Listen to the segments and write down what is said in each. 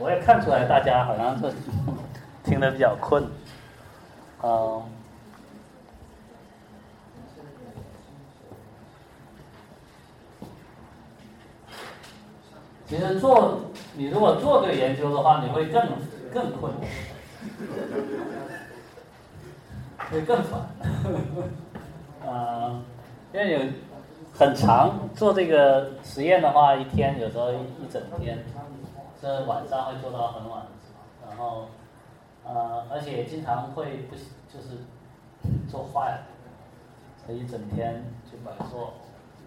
我也看出来大家好像是听得比较困，嗯。其实做你如果做这个研究的话，你会更更困，会更烦。啊，因为有很长做这个实验的话，一天有时候一整天，这晚上会做到很晚，然后呃，而且经常会不就是做坏了，这一整天就白做，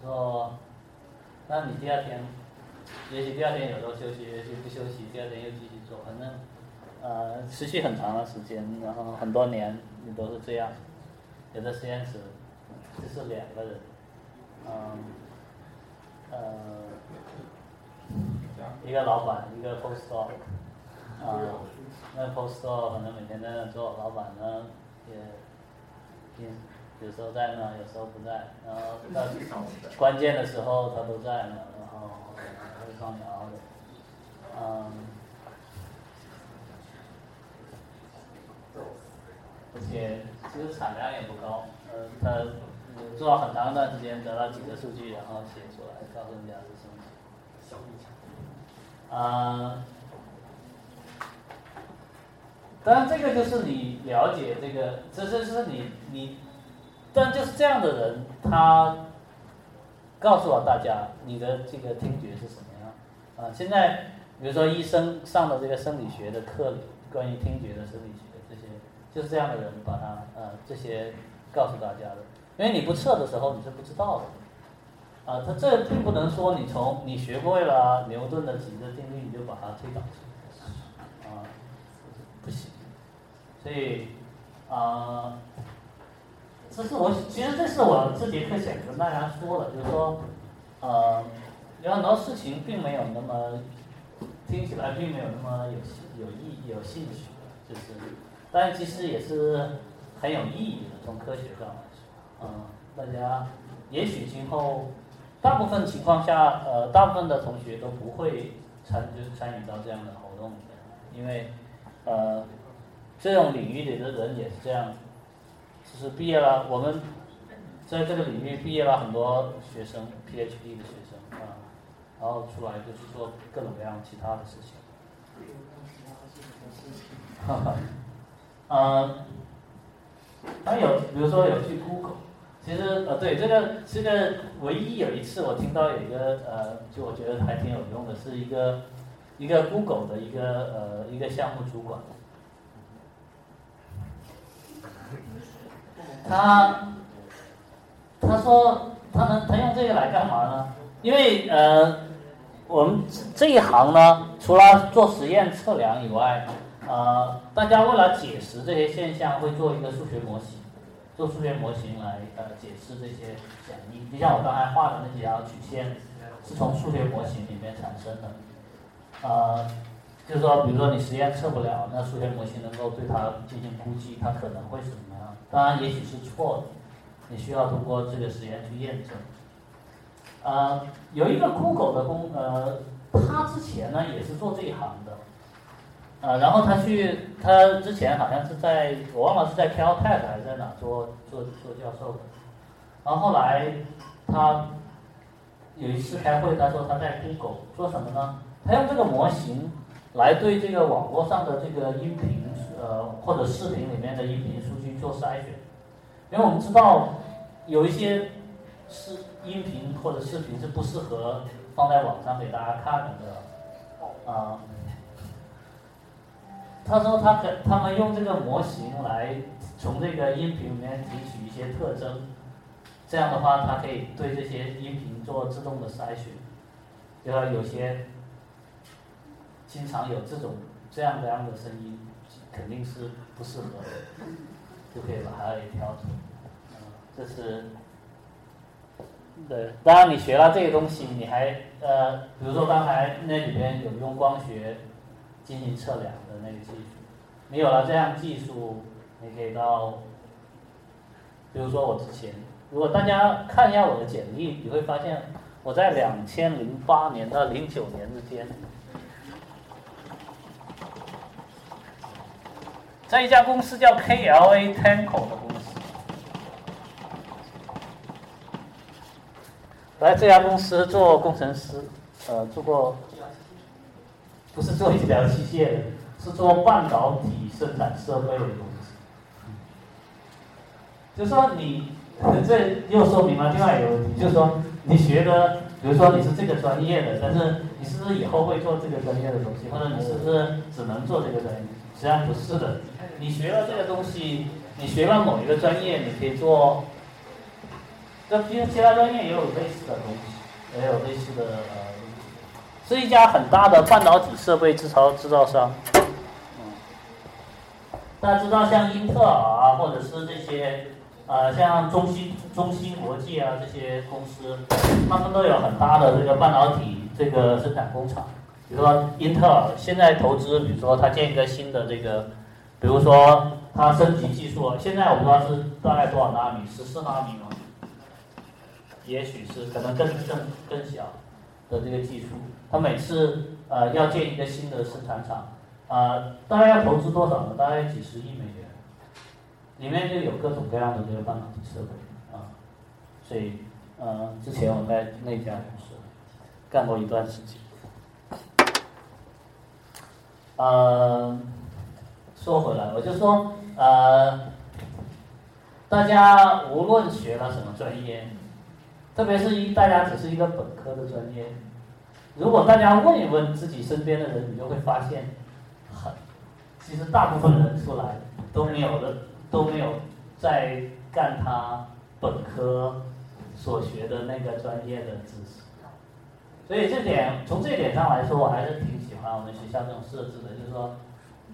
做，那你第二天。也许第二天有时候休息，也许不休息，第二天又继续做，反正，呃，持续很长的时间，然后很多年你都是这样。有的实验室就是两个人，嗯，呃，一个老板，一个 postdoc，啊，那 postdoc 可能每天在那做，老板呢也，有有时候在那，有时候不在，然后到关键的时候他都在呢。双苗的，嗯，而且其实产量也不高，呃，他做了很长一段时间，得到几个数据，然后写出来，告诉人家是什么小啊，当然这个就是你了解这个，这这是你你，但就是这样的人，他告诉了大家你的这个听觉是什么样。啊，现在比如说医生上的这个生理学的课，关于听觉的生理学这些，就是这样的人把他呃这些告诉大家的，因为你不测的时候你是不知道的，啊，他这并不能说你从你学会了牛顿的几个定律你就把它推导出来，啊，不行，所以啊，这是我其实这是我这节课想跟大家说的，就是说，呃。有很多事情并没有那么听起来并没有那么有有意有兴趣，就是，但其实也是很有意义的。从科学上来说，嗯，大家也许今后大部分情况下，呃，大部分的同学都不会参就是参与到这样的活动里面，因为呃，这种领域里的人也是这样，就是毕业了，我们在这个领域毕业了很多学生，PhD 的学生啊。然后出来就是做各种各样其他的事情。哈哈，嗯，还有比如说有去 Google，其实呃对这个这个唯一有一次我听到有一个呃，就我觉得还挺有用的，是一个一个 Google 的一个呃一个项目主管，他他说他能他用这个来干嘛呢？因为呃。我们这一行呢，除了做实验测量以外，呃，大家为了解释这些现象，会做一个数学模型，做数学模型来呃解释这些响应。就像我刚才画的那几条曲线，是从数学模型里面产生的。呃，就是说，比如说你实验测不了，那数学模型能够对它进行估计，它可能会是什么样？当然，也许是错的，你需要通过这个实验去验证。呃，有一个 Google 的工，呃，他之前呢也是做这一行的，啊，然后他去，他之前好像是在，我忘了是在 Caltech 还是在哪做做做教授的，然后后来他有一次开会，他说他在 Google 做什么呢？他用这个模型来对这个网络上的这个音频，呃，或者视频里面的音频数据做筛选，因为我们知道有一些是。音频或者视频是不适合放在网上给大家看的，啊，他说他可他们用这个模型来从这个音频里面提取一些特征，这样的话，它可以对这些音频做自动的筛选，就说有些经常有这种这样这样的声音，肯定是不适合的，就可以把它给挑出，这是。对，当然你学了这个东西，你还呃，比如说刚才那里边有用光学进行测量的那个技术，你有了这样技术，你可以到，比如说我之前，如果大家看一下我的简历，你会发现我在两千零八年到零九年之间，在一家公司叫 KLA Tenco 的公司。来这家公司做工程师，呃，做过，不是做医疗器械的，是做半导体生产设备的公司。就说你这又说明了另外一个问题，就是说你学的，比如说你是这个专业的，但是你是不是以后会做这个专业的东西，或者你是不是只能做这个专业？实际上不是的。你学了这个东西，你学了某一个专业，你可以做。这其实其他专业也有类似的东西，也有类似的，是一家很大的半导体设备制造制造商。嗯，大家知道像英特尔啊，或者是这些呃像中芯中芯国际啊这些公司，他们都有很大的这个半导体这个生产工厂。比如说英特尔现在投资，比如说它建一个新的这个，比如说它升级技术，现在我不知道是大概多少纳米，十四纳米吗？也许是可能更更更小的这个技术，他每次呃要建一个新的生产厂，啊，大概要投资多少呢？大概几十亿美元，里面就有各种各样的这个半导体设备啊，所以呃，之前我在那家公司干过一段时间。呃，说回来，我就说呃，大家无论学了什么专业。特别是一大家只是一个本科的专业，如果大家问一问自己身边的人，你就会发现，很，其实大部分人出来都没有的都没有在干他本科所学的那个专业的知识，所以这点从这点上来说，我还是挺喜欢我们学校这种设置的，就是说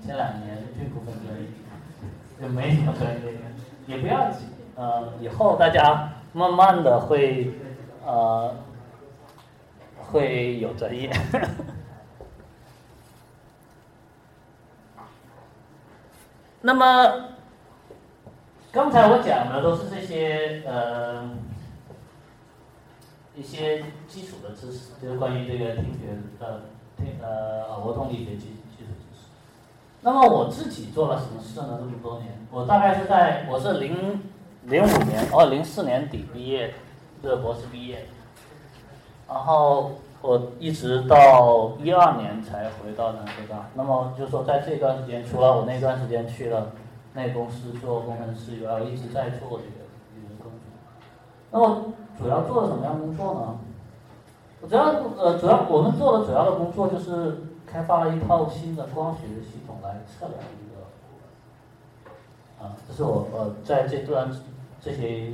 前两年并不分专业，就没什么专业，也不要紧，呃，以后大家。慢慢的会，呃，会有专业。那么，刚才我讲的都是这些呃一些基础的知识，就是关于这个听觉呃听呃耳蜗动力学基基础知识。那么我自己做了什么事呢？这么多年，我大概是在我是零。零五年，哦，零四年底毕业，的博士毕业，然后我一直到一二年才回到南科大。那么就说在这段时间，除了我那段时间去了那公司做工程师以外，我一直在做这个这个工作。那么主要做了什么样工作呢？我主要呃，主要我们做的主要的工作就是开发了一套新的光学系统来测量一个，啊，这是我呃在这段。这些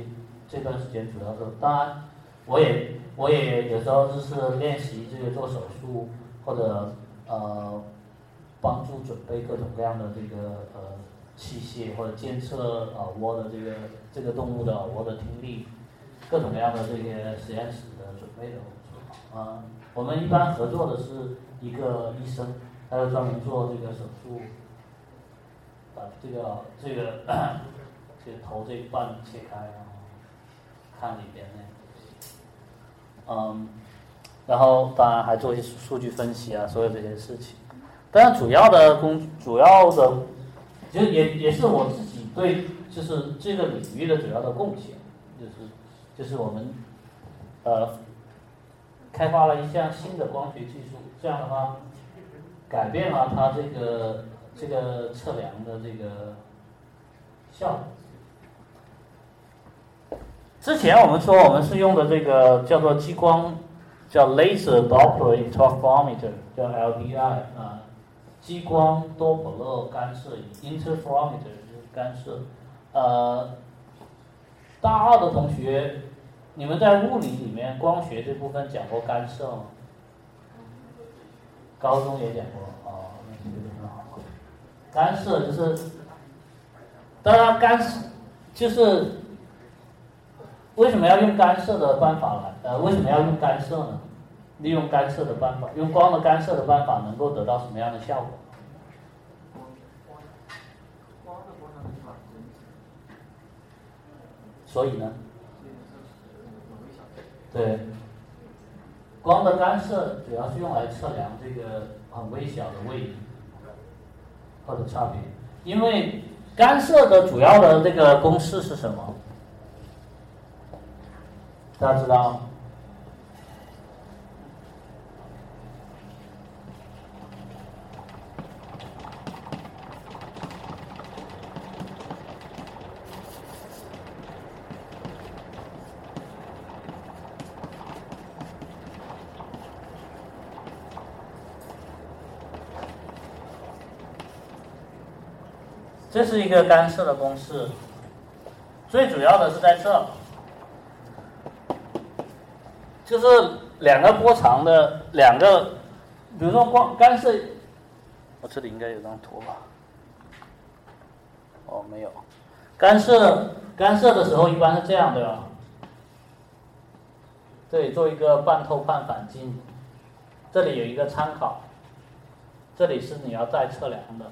这段时间主要是，当然，我也我也有时候就是练习这个做手术，或者呃帮助准备各种各样的这个呃器械，或者监测耳蜗的这个这个动物的耳蜗的听力，各种各样的这些实验室的准备的工作。啊，我们一般合作的是一个医生，他就专门做这个手术，把这个这个。就头这一半切开，然后看里边那，嗯，然后当然还做一些数据分析啊，所有这些事情。当然主要的工，主要的，其实也也是我自己对，就是这个领域的主要的贡献，就是就是我们，呃，开发了一项新的光学技术，这样的话，改变了它这个这个测量的这个效果。之前我们说我们是用的这个叫做激光，叫 Laser Doppler Interferometer，叫 LDI 啊，激光多普勒干涉仪 Interferometer 就是干涉。呃，大二的同学，你们在物理里面光学这部分讲过干涉吗？高中也讲过哦，那学的很好。干涉就是，当然干涉就是。为什么要用干涉的办法来？呃，为什么要用干涉呢？利用干涉的办法，用光的干涉的办法，能够得到什么样的效果？所以呢？对，光的干涉主要是用来测量这个很微小的位移或者差别。因为干涉的主要的这个公式是什么？大家知道？这是一个干涉的公式，最主要的是在这，就是两个波长的两个，比如说光干涉，我这里应该有张图吧？哦，没有，干涉干涉的时候一般是这样的，这里做一个半透半反镜，这里有一个参考，这里是你要再测量的。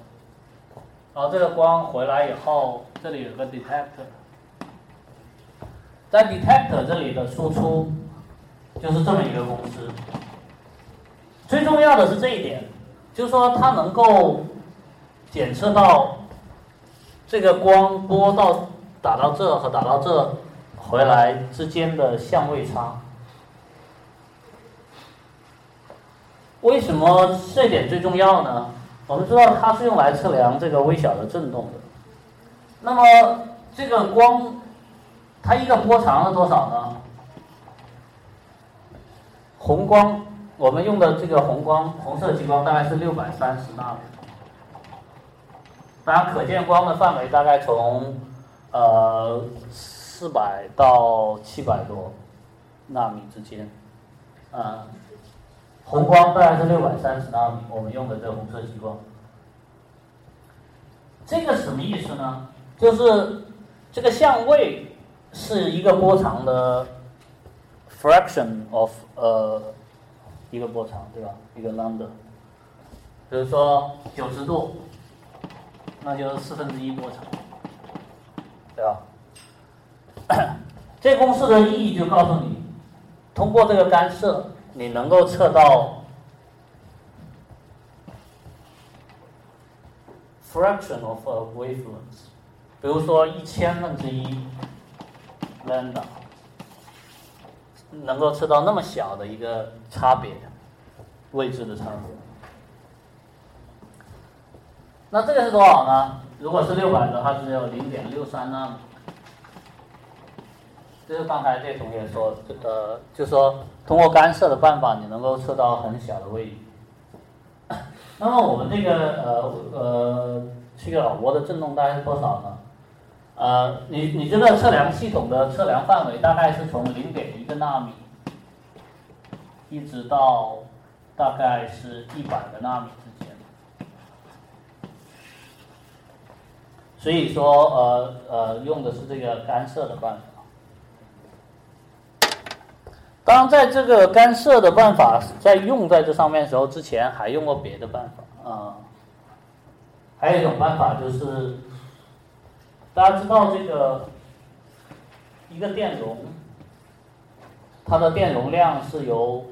然后这个光回来以后，这里有个 detector，在 detector 这里的输出就是这么一个公式。最重要的是这一点，就是说它能够检测到这个光波到打到这和打到这回来之间的相位差。为什么这点最重要呢？我们知道它是用来测量这个微小的振动的。那么这个光，它一个波长是多少呢？红光，我们用的这个红光，红色激光大概是六百三十纳米。当然，可见光的范围大概从呃四百到七百多纳米之间，啊。红光大概是六百三十纳米，我们用的这红色激光，这个什么意思呢？就是这个相位是一个波长的 fraction of 呃一个波长，对吧？一个 lambda，比如说九十度，那就是四分之一波长，对吧？这公式的意义就告诉你，通过这个干涉。你能够测到 fraction of a wavelength，比如说一千分之一 lambda，能够测到那么小的一个差别，位置的差别。那这个是多少呢？如果是六百的话，只有零点六三纳米。就是刚才这同学说，呃，就说通过干涉的办法，你能够测到很小的位移。那么我们这个呃呃这个老挝的振动大概是多少呢？呃，你你这个测量系统的测量范围大概是从零点一个纳米，一直到大概是一百个纳米之间。所以说呃呃用的是这个干涉的办法。当，在这个干涉的办法在用在这上面的时候，之前还用过别的办法啊。还有一种办法就是，大家知道这个一个电容，它的电容量是由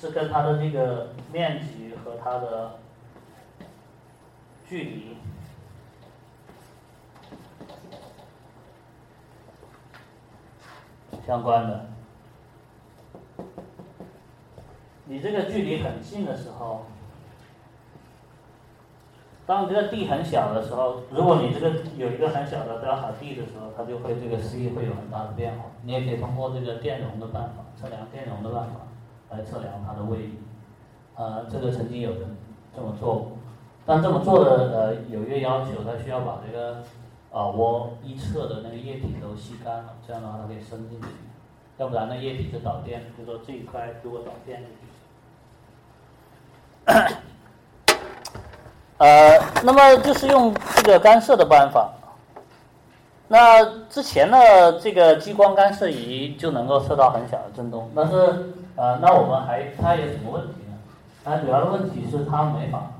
是跟它的这个面积和它的距离。相关的，你这个距离很近的时候，当这个 d 很小的时候，如果你这个有一个很小的 delta d 的时候，它就会这个 c 会有很大的变化。你也可以通过这个电容的办法，测量电容的办法来测量它的位移。呃，这个曾经有人这么做过，但这么做的呃有一个要求，它需要把这个。啊，我一侧的那个液体都吸干了，这样的话它可以伸进去，要不然那液体就导电。就说这一块如果导电，呃，那么就是用这个干涉的办法。那之前的这个激光干涉仪就能够测到很小的振动，但是呃，那我们还它有什么问题呢？它主要的问题是它没法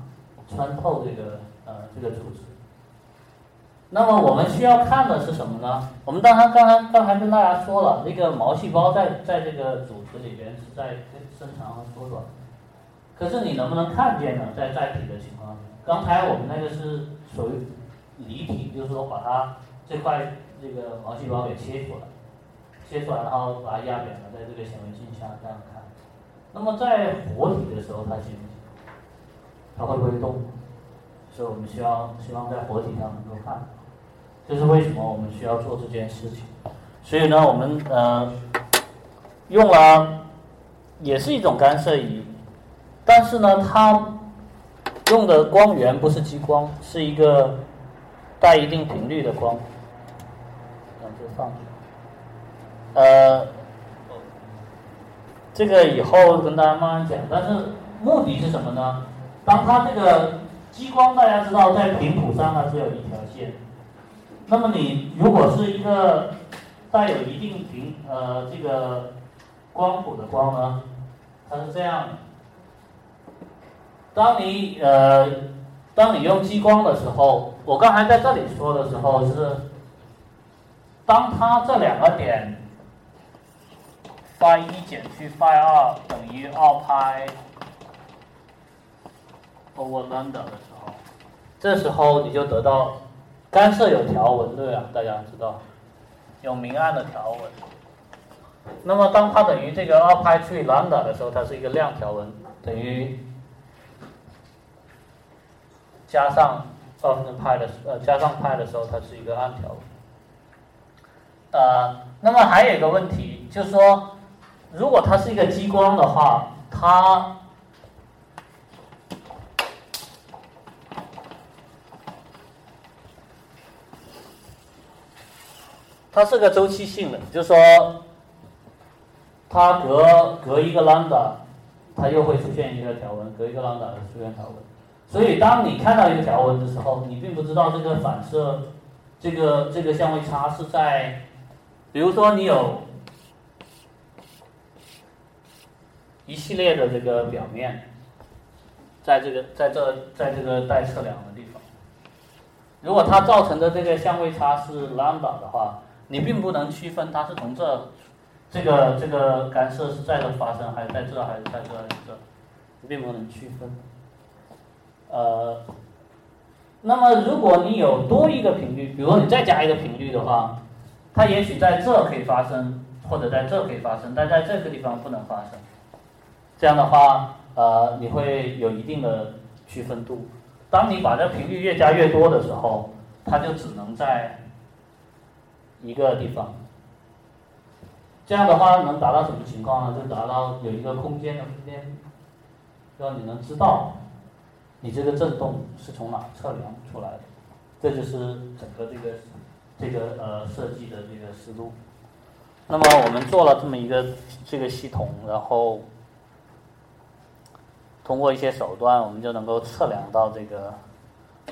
穿透这个呃这个组织。那么我们需要看的是什么呢？我们刚才刚才刚才跟大家说了，那个毛细胞在在这个组织里边是在伸长和缩短，可是你能不能看见呢？在载体的情况下，刚才我们那个是属于离体，就是说把它这块这个毛细胞给切出来，切出来然后把它压扁了，在这个显微镜下这样看。那么在活体的时候，它行不行？它会不会动？所以我们需要希望在活体上能够看。这是为什么我们需要做这件事情。所以呢，我们呃用了也是一种干涉仪，但是呢，它。用的光源不是激光，是一个带一定频率的光。让这放。呃，这个以后跟大家慢慢讲。但是目的是什么呢？当它这个激光，大家知道在频谱上它是有一条线。那么你如果是一个带有一定频呃这个光谱的光呢，它是这样。当你呃，当你用激光的时候，我刚才在这里说的时候是，当它这两个点，phi 一减去 phi 二等于二派 over lambda 的时候，这时候你就得到干涉有条纹，对吧？大家知道，有明暗的条纹。那么当它等于这个二派去 lambda 的时候，它是一个亮条纹，等于。加上二分之派的呃，加上派的时候，它是一个暗条。呃，那么还有一个问题，就是说，如果它是一个激光的话，它它是个周期性的，就是说，它隔隔一个 lambda，它又会出现一个条纹，隔一个 lambda 出现条纹。所以，当你看到一个条纹的时候，你并不知道这个反射，这个这个相位差是在，比如说你有一系列的这个表面，在这个在这在这个待测量的地方，如果它造成的这个相位差是 lambda 的话，你并不能区分它是从这这个这个干涉是在这发生，还是在这，还是在这，还是这，并不能区分。呃，那么如果你有多一个频率，比如你再加一个频率的话，它也许在这可以发生，或者在这可以发生，但在这个地方不能发生。这样的话，呃，你会有一定的区分度。当你把这频率越加越多的时候，它就只能在一个地方。这样的话能达到什么情况呢？就达到有一个空间的分辨，让你能知道。你这个振动是从哪测量出来的？这就是整个这个这个呃设计的这个思路。那么我们做了这么一个这个系统，然后通过一些手段，我们就能够测量到这个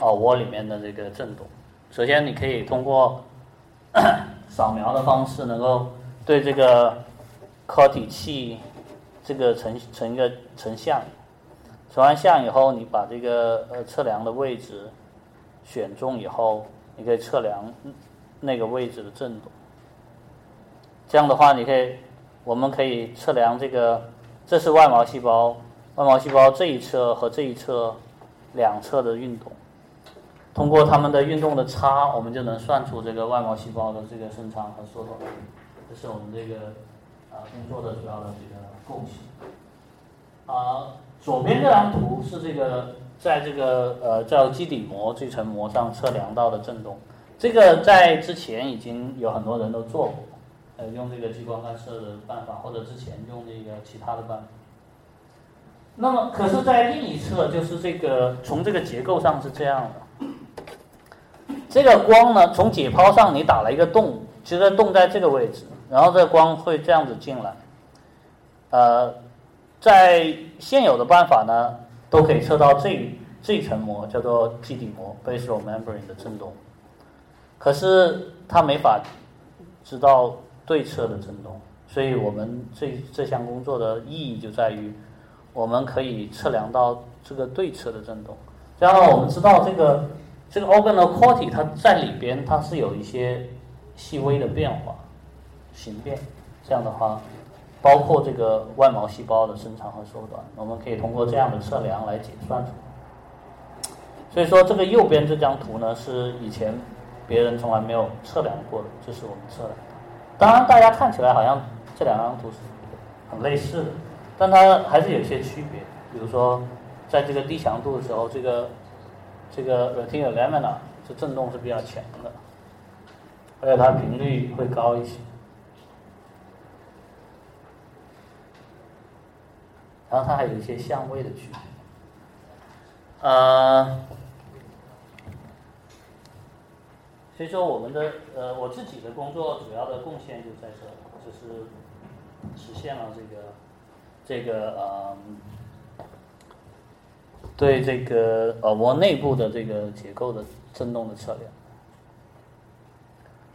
耳蜗里面的这个振动。首先，你可以通过 扫描的方式，能够对这个壳体器这个成成一个成像。成完像以后，你把这个呃测量的位置选中以后，你可以测量那个位置的振动。这样的话，你可以，我们可以测量这个，这是外毛细胞，外毛细胞这一侧和这一侧两侧的运动。通过它们的运动的差，我们就能算出这个外毛细胞的这个伸长和缩短。这是我们这个啊工作的主要的这个构型啊。左边这张图是这个在这个呃叫基底膜这层膜上测量到的振动，这个在之前已经有很多人都做过，呃用这个激光干涉的办法，或者之前用那个其他的办法。那么可是，在另一侧就是这个从这个结构上是这样的，这个光呢从解剖上你打了一个洞，其实洞在这个位置，然后这光会这样子进来，呃。在现有的办法呢，都可以测到这这层膜叫做基底膜 （basal membrane） 的振动，可是它没法知道对侧的振动，所以我们这这项工作的意义就在于，我们可以测量到这个对侧的振动。然后我们知道这个这个 organelle quality 它在里边它是有一些细微的变化形变，这样的话。包括这个外毛细胞的伸长和缩短，我们可以通过这样的测量来解算出来。所以说这个右边这张图呢是以前别人从来没有测量过的，这是我们测量的。当然大家看起来好像这两张图是很类似的，但它还是有些区别。比如说在这个低强度的时候，这个这个 retinal lamina 这振动是比较强的，而且它频率会高一些。然后它还有一些相位的区别，呃，所以说我们的呃我自己的工作主要的贡献就在这，就是实现了这个这个呃对这个耳蜗内部的这个结构的振动的测量。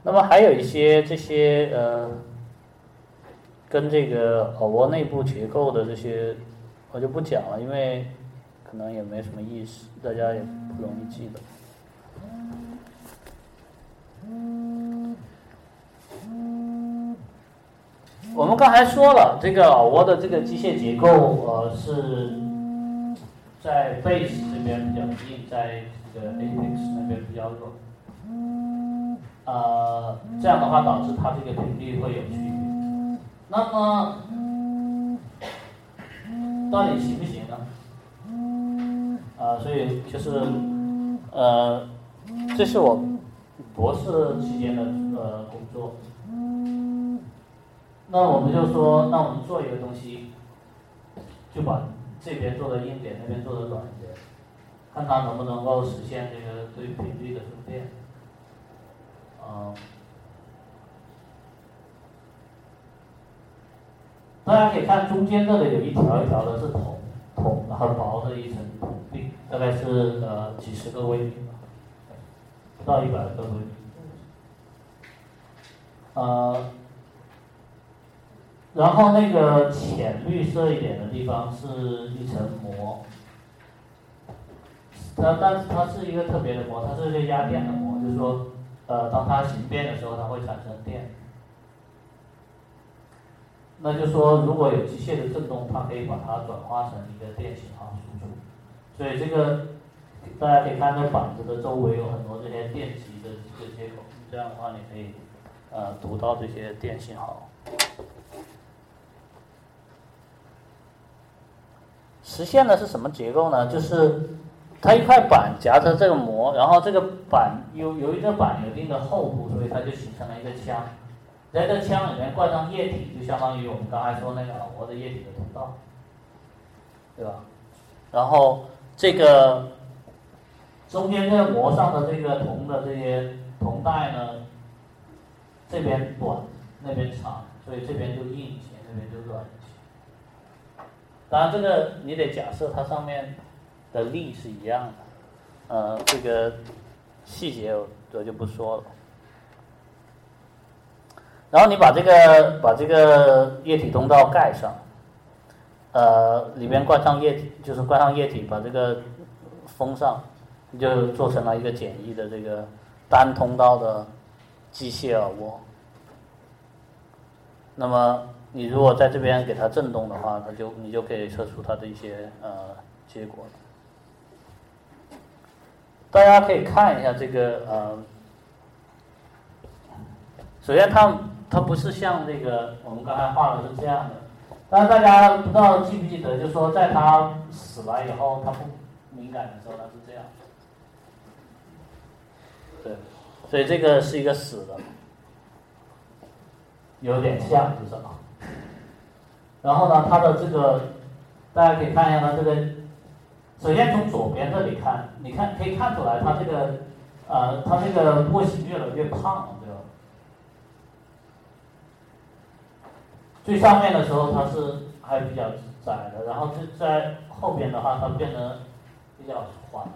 那么还有一些这些呃。跟这个耳蜗内部结构的这些，我就不讲了，因为可能也没什么意思，大家也不容易记得。我们刚才说了，这个老挝的这个机械结构，呃，是在 base 这边比较硬，在这个 apex 那边比较弱。呃，这样的话导致它这个频率会有区别。那么，到底行不行呢？啊，所以就是，呃，这是我博士期间的呃工作。那我们就说，那我们做一个东西，就把这边做的硬点，那边做的软一点，看它能不能够实现这个对频率的分辨，啊。大家可以看中间这里有一条一条的是铜，铜很薄的一层铜壁，大概是呃几十个微米，不到一百个微米。呃，然后那个浅绿色一点的地方是一层膜，它但是它是一个特别的膜，它是一个压电的膜，就是说呃当它形变的时候，它会产生电。那就说，如果有机械的振动，它可以把它转化成一个电信号输出。所以这个大家可以看到板子的周围有很多这些电极的这个接口，这样的话你可以呃读到这些电信号。实现的是什么结构呢？就是它一块板夹着这个膜，然后这个板由由于这板有一定的厚度，所以它就形成了一个腔。在这腔里面灌上液体，就相当于我们刚才说那个耳蜗的液体的通道，对吧？然后这个中间这个膜上的这个铜的这些铜带呢，这边短，那边长，所以这边就硬一些，那边就软一些。当然，这个你得假设它上面的力是一样的，呃，这个细节我就不说了。然后你把这个把这个液体通道盖上，呃，里边灌上液体，就是灌上液体，把这个封上，你就做成了一个简易的这个单通道的机械耳蜗。那么你如果在这边给它震动的话，它就你就可以测出它的一些呃结果。大家可以看一下这个呃，首先它。它不是像这个我们刚才画的是这样的，但是大家不知道记不记得，就说在它死了以后，它不敏感的时候，它是这样。对，所以这个是一个死的，有点像是什么？然后呢，它的这个大家可以看一下它这个，首先从左边这里看，你看可以看出来，它这个呃，它这个波形越来越胖了，对吧。最上面的时候它是还比较窄的，然后在在后边的话它变得比较缓，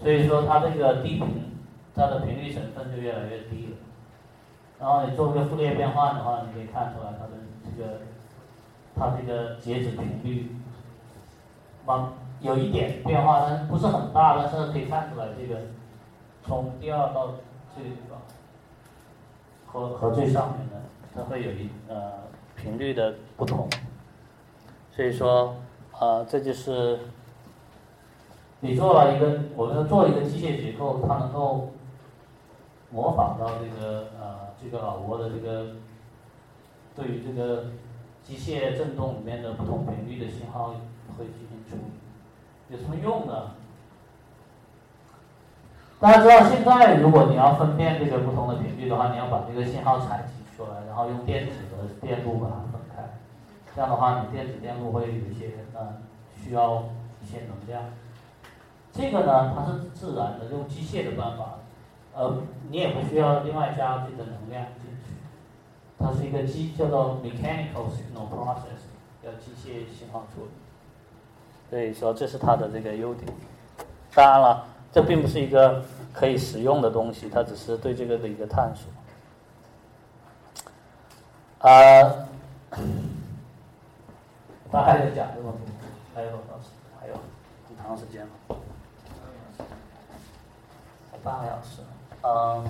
所以说它这个低频，它的频率成分就越来越低了。然后你做个傅列变换的话，你可以看出来它的这个，它这个截止频率，往有一点变化，但是不是很大，但是可以看出来这个从第二到这个地方和和最上面的它会有一呃。频率的不同，所以说，呃，这就是你做了一个，我们做一个机械结构，它能够模仿到这个呃这个老挝的这个对于这个机械振动里面的不同频率的信号会进行处理，有什么用呢？大家知道，现在如果你要分辨这个不同的频率的话，你要把这个信号采集出来，然后用电子和电路把它分开。这样的话，你电子电路会有一些呃需要一些能量。这个呢，它是自然的，用机械的办法，呃，你也不需要另外加这个能量进去。它是一个机叫做 mechanical signal process，叫机械信号处理。所以说，这是它的这个优点。当然了，这并不是一个可以使用的东西，它只是对这个的一个探索。啊，大概就讲这么多，还有？还有很长时间吗？半个小时，嗯，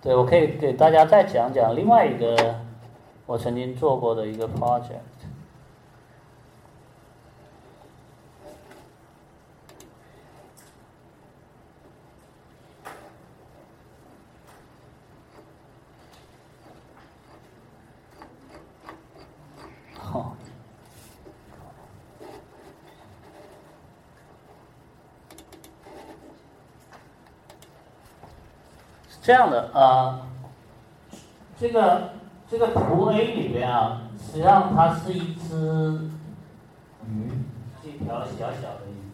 对，我可以给大家再讲讲另外一个我曾经做过的一个 project。这样的啊，这个这个图 A 里边啊，实际上它是一只鱼，一条小小的鱼，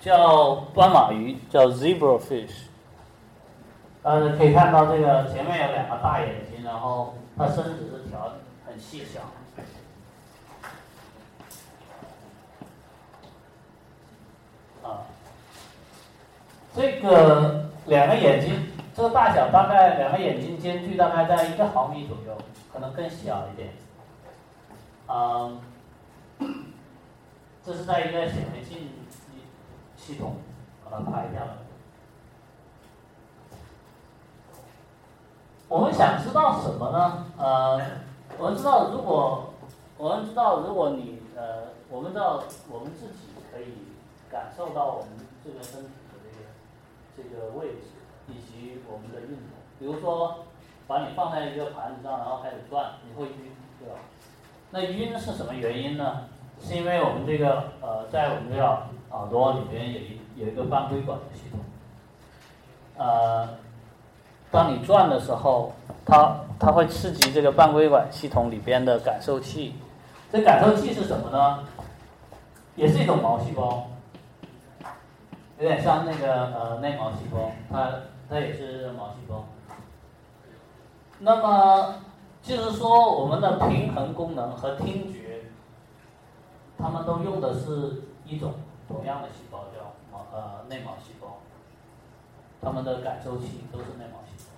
叫斑马鱼，叫 zebra fish。呃，可以看到这个前面有两个大眼睛，然后它身子是条很细小。啊，这个两个眼睛。这个大小大概两个眼睛间距大概在一个毫米左右，可能更小一点。嗯，这是在一个显微镜系统把它拍掉了。我们想知道什么呢？呃，我们知道，如果我们知道，如果你呃，我们知道我们自己可以感受到我们这个身体的这个这个位置。以及我们的运动，比如说，把你放在一个盘子上，然后开始转，你会晕，对吧？那晕是什么原因呢？是因为我们这个呃，在我们这个耳朵里边有一有一个半规管的系统，呃，当你转的时候，它它会刺激这个半规管系统里边的感受器，这感受器是什么呢？也是一种毛细胞，有点像那个呃内毛细胞，它。它也是毛细胞。那么就是说，我们的平衡功能和听觉，它们都用的是一种同样的细胞，叫毛呃内毛细胞。它们的感受器都是内毛细胞。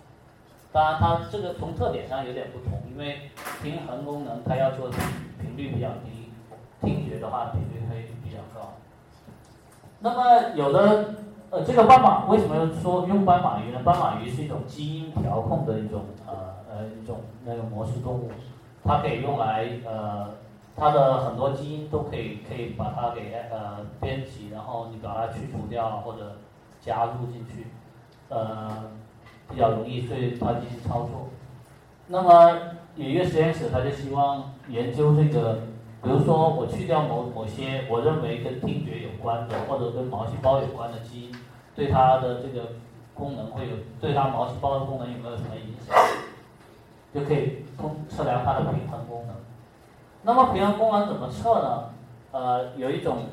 当然，它这个从特点上有点不同，因为平衡功能它要求频率比较低，听觉的话频率会比较高。那么有的。呃，这个斑马为什么要说用斑马鱼呢？斑马鱼是一种基因调控的一种呃呃一种那个模式动物，它可以用来呃它的很多基因都可以可以把它给呃编辑，然后你把它去除掉或者加入进去，呃比较容易对它进行操作。那么有一个实验室，他就希望研究这个。比如说，我去掉某某些我认为跟听觉有关的，或者跟毛细胞有关的基因，对它的这个功能会有，对它毛细胞的功能有没有什么影响？就可以通测量它的平衡功能。那么平衡功能怎么测呢？呃，有一种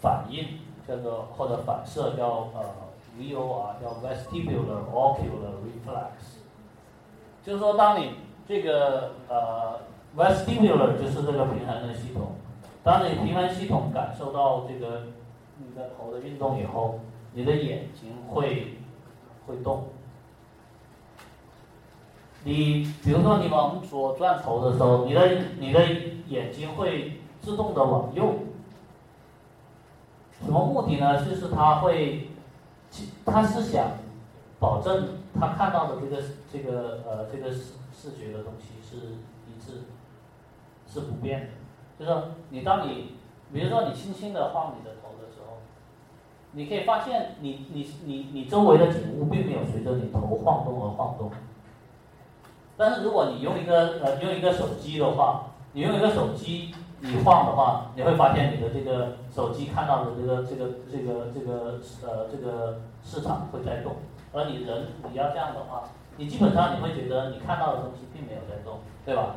反应叫做或者反射叫呃 VOR，叫 vestibular ocular reflex，就是说当你这个呃。Vestibular 就是这个平衡的系统。当你平衡系统感受到这个你的头的运动以后，你的眼睛会会动。你比如说你往左转头的时候，你的你的眼睛会自动的往右。什么目的呢？就是它会，它是想保证他看到的这个这个呃这个视视觉的东西是一致。是不变的，就是说你当你比如说你轻轻的晃你的头的时候，你可以发现你你你你周围的景物并没有随着你头晃动而晃动。但是如果你用一个呃用一个手机的话，你用一个手机你晃的话，你会发现你的这个手机看到的这个这个这个这个呃这个市场会在动，而你人你要这样的话，你基本上你会觉得你看到的东西并没有在动，对吧？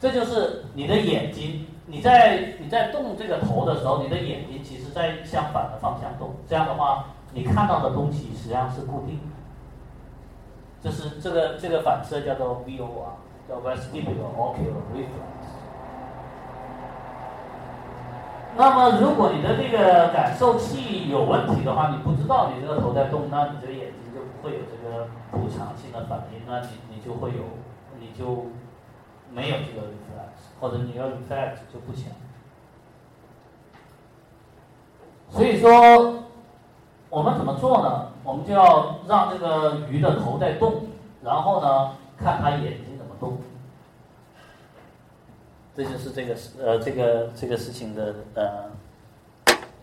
这就是你的眼睛，你在你在动这个头的时候，你的眼睛其实在相反的方向动，这样的话，你看到的东西实际上是固定的。这是这个这个反射叫做 VOR，叫 vestibular ocular reflex。那么，如果你的这个感受器有问题的话，你不知道你这个头在动，那你这个眼睛就不会有这个补偿性的反应，那你你就会有，你就没有这个 reflex，或者你要 reflex 就不强。所以说。我们怎么做呢？我们就要让这个鱼的头在动，然后呢，看它眼睛怎么动。这就是这个事呃这个这个事情的呃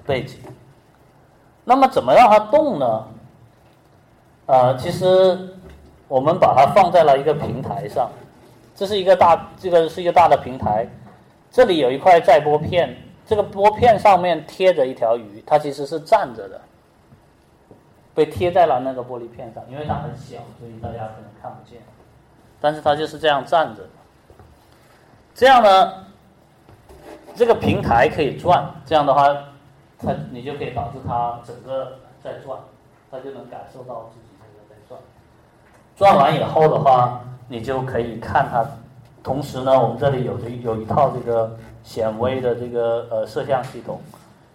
背景。那么怎么让它动呢？呃，其实我们把它放在了一个平台上，这是一个大这个是一个大的平台，这里有一块载玻片，这个玻片上面贴着一条鱼，它其实是站着的。被贴在了那个玻璃片上，因为它很小，所以大家可能看不见。但是它就是这样站着，这样呢，这个平台可以转，这样的话，它你就可以导致它整个在转，它就能感受到自己这个在转。转完以后的话，你就可以看它。同时呢，我们这里有着有一套这个显微的这个呃摄像系统，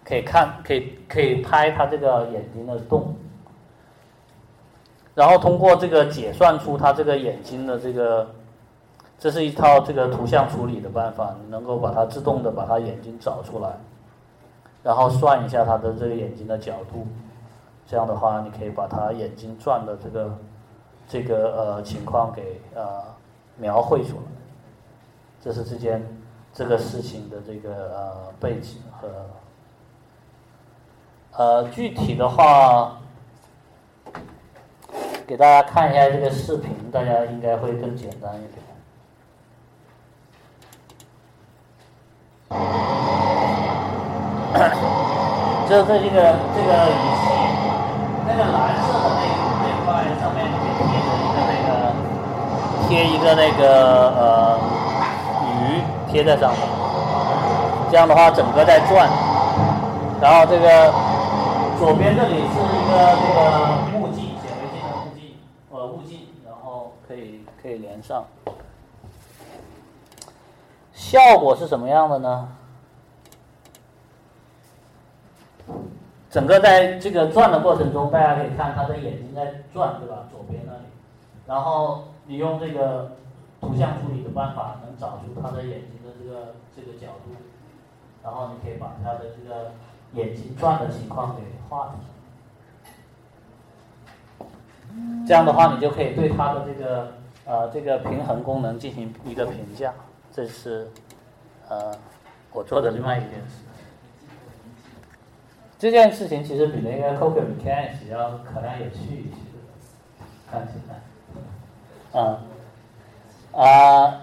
可以看，可以可以拍它这个眼睛的动。然后通过这个解算出它这个眼睛的这个，这是一套这个图像处理的办法，能够把它自动的把它眼睛找出来，然后算一下它的这个眼睛的角度，这样的话你可以把它眼睛转的这个这个呃情况给呃描绘出来，这是这件这个事情的这个呃背景和呃具体的话。给大家看一下这个视频，大家应该会更简单一点。就是这个这个仪器，那个蓝色的那那块上面贴着一个那个贴一个那个呃鱼贴在上面，这样的话整个在转，然后这个左边这里是一个这个目镜、显微镜的目镜，呃，目镜，然后。可以连上，效果是什么样的呢？整个在这个转的过程中，大家可以看他的眼睛在转，对吧？左边那里，然后你用这个图像处理的办法，能找出他的眼睛的这个这个角度，然后你可以把他的这个眼睛转的情况给画出来。这样的话，你就可以对他的这个。呃，这个平衡功能进行一个评价，这是呃我做的另外一件事。这件事情其实比那个 Coco Mechanics 要可能有趣一些，看起来。啊啊，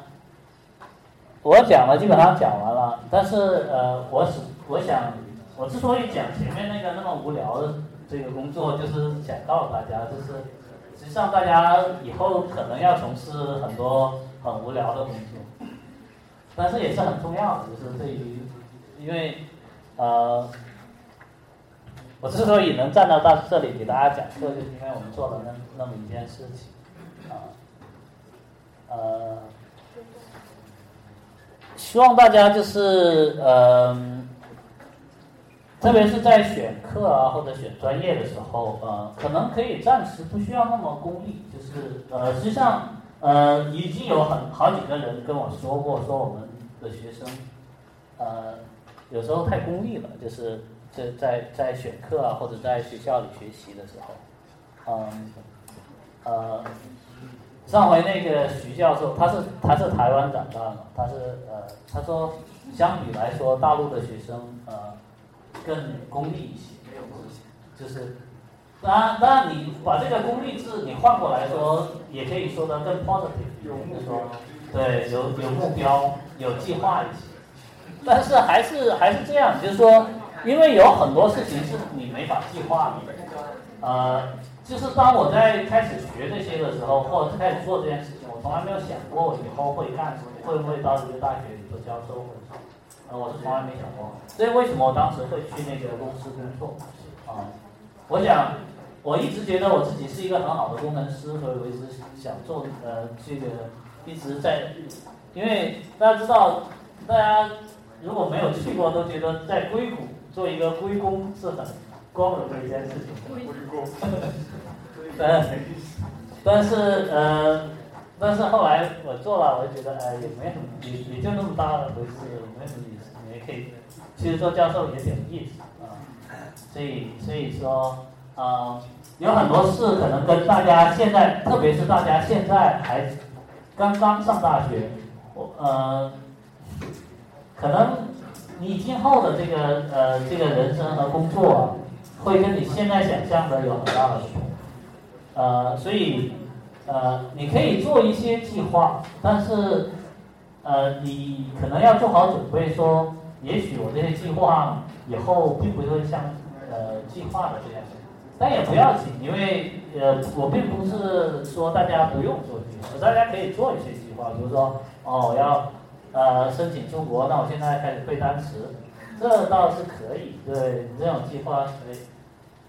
我讲了，基本上讲完了。但是呃，我是我想，我之所以讲前面那个那么无聊的这个工作，就是想告诉大家，就是。实际上，大家以后可能要从事很多很无聊的工作，但是也是很重要的，就是对于，因为，呃，我之所以能站到到这里给大家讲课，就是因为我们做了那那么一件事情，呃，希望大家就是呃。特别是在选课啊或者选专业的时候，呃，可能可以暂时不需要那么功利，就是呃，实际上呃，已经有很好几个人跟我说过，说我们的学生，呃，有时候太功利了，就是在在在选课啊或者在学校里学习的时候，嗯，呃，上回那个徐教授，他是他是台湾长大的，他是呃，他说相比来说，大陆的学生呃更功利一些，没有就是当然当然你把这个功利制你换过来说，也可以说的更 positive，就是说对有有目标有计划一些，但是还是还是这样，就是说因为有很多事情是你没法计划的，呃。就是当我在开始学这些的时候，或者开始做这件事情，我从来没有想过我以后会干什么，会不会到一个大学里做教授，或者什么，呃，我是从来没想过。所以为什么我当时会去那个公司工作？啊，我想我一直觉得我自己是一个很好的工程师，所以我一直想做呃这个一直在，因为大家知道，大家如果没有去过，都觉得在硅谷做一个硅工是很光荣的一件事情。硅工。但但是呃，但是后来我做了，我就觉得哎，也没什么，也也就那么大的回事，没什么意思。你也可以，其实做教授也挺有意思啊。所以所以说啊，有很多事可能跟大家现在，特别是大家现在还刚刚上大学，我呃，可能你今后的这个呃这个人生和工作，会跟你现在想象的有很大的区别。呃，所以，呃，你可以做一些计划，但是，呃，你可能要做好准备，说，也许我这些计划以后并不会像，呃，计划的这样，但也不要紧，因为，呃，我并不是说大家不用做计划，大家可以做一些计划，比如说，哦，我要，呃，申请出国，那我现在开始背单词，这倒是可以，对，这种计划可以，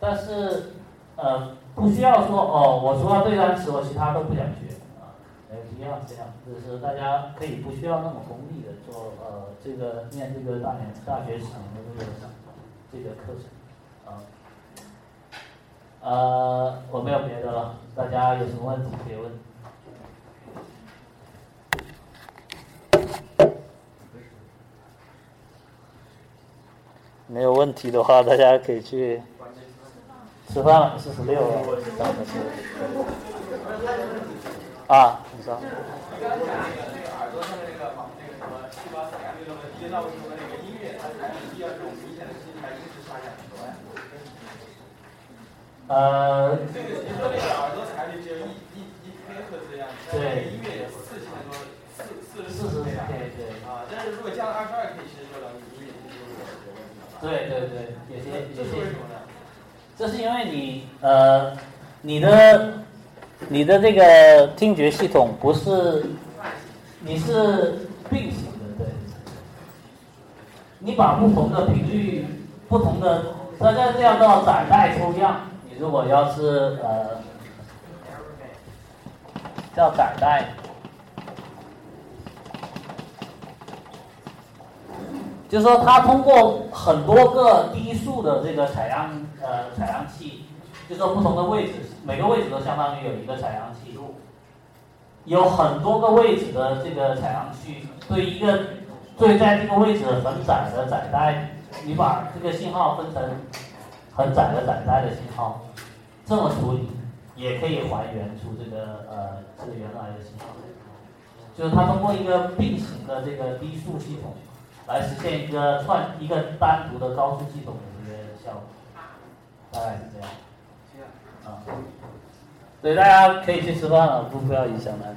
但是，呃。不需要说哦，我除了背单词，我其他都不想学啊，没有必要这样，就是大家可以不需要那么功利的做呃这个念这个大连大学城的这个这个课程啊，呃我没有别的了，大家有什么问题可以问。没有问题的话，大家可以去。吃饭了，四十六了，啊，你说。呃。这个你说那个耳朵采率只有一一一千赫兹样，但是音乐有四千多，四四十四对对。啊，但是如果加了二十二 K，其实就能音乐就有有问题了。对对对，有些有些。这是为什么呢？这是因为你呃，你的你的这个听觉系统不是，你是并行的，对。你把不同的频率、不同的，大家这样叫载带抽样。你如果要是呃，叫载带。就是说，它通过很多个低速的这个采样呃采样器，就说不同的位置，每个位置都相当于有一个采样器，有很多个位置的这个采样器，对一个对在这个位置很窄的窄带，你把这个信号分成很窄的窄带的信号，这么处理也可以还原出这个呃这个原来的信号，就是它通过一个并行的这个低速系统。来实现一个串一个单独的高速系统的这个效果，大概是这样。啊，对，大家可以去吃饭了，不不要影响大家。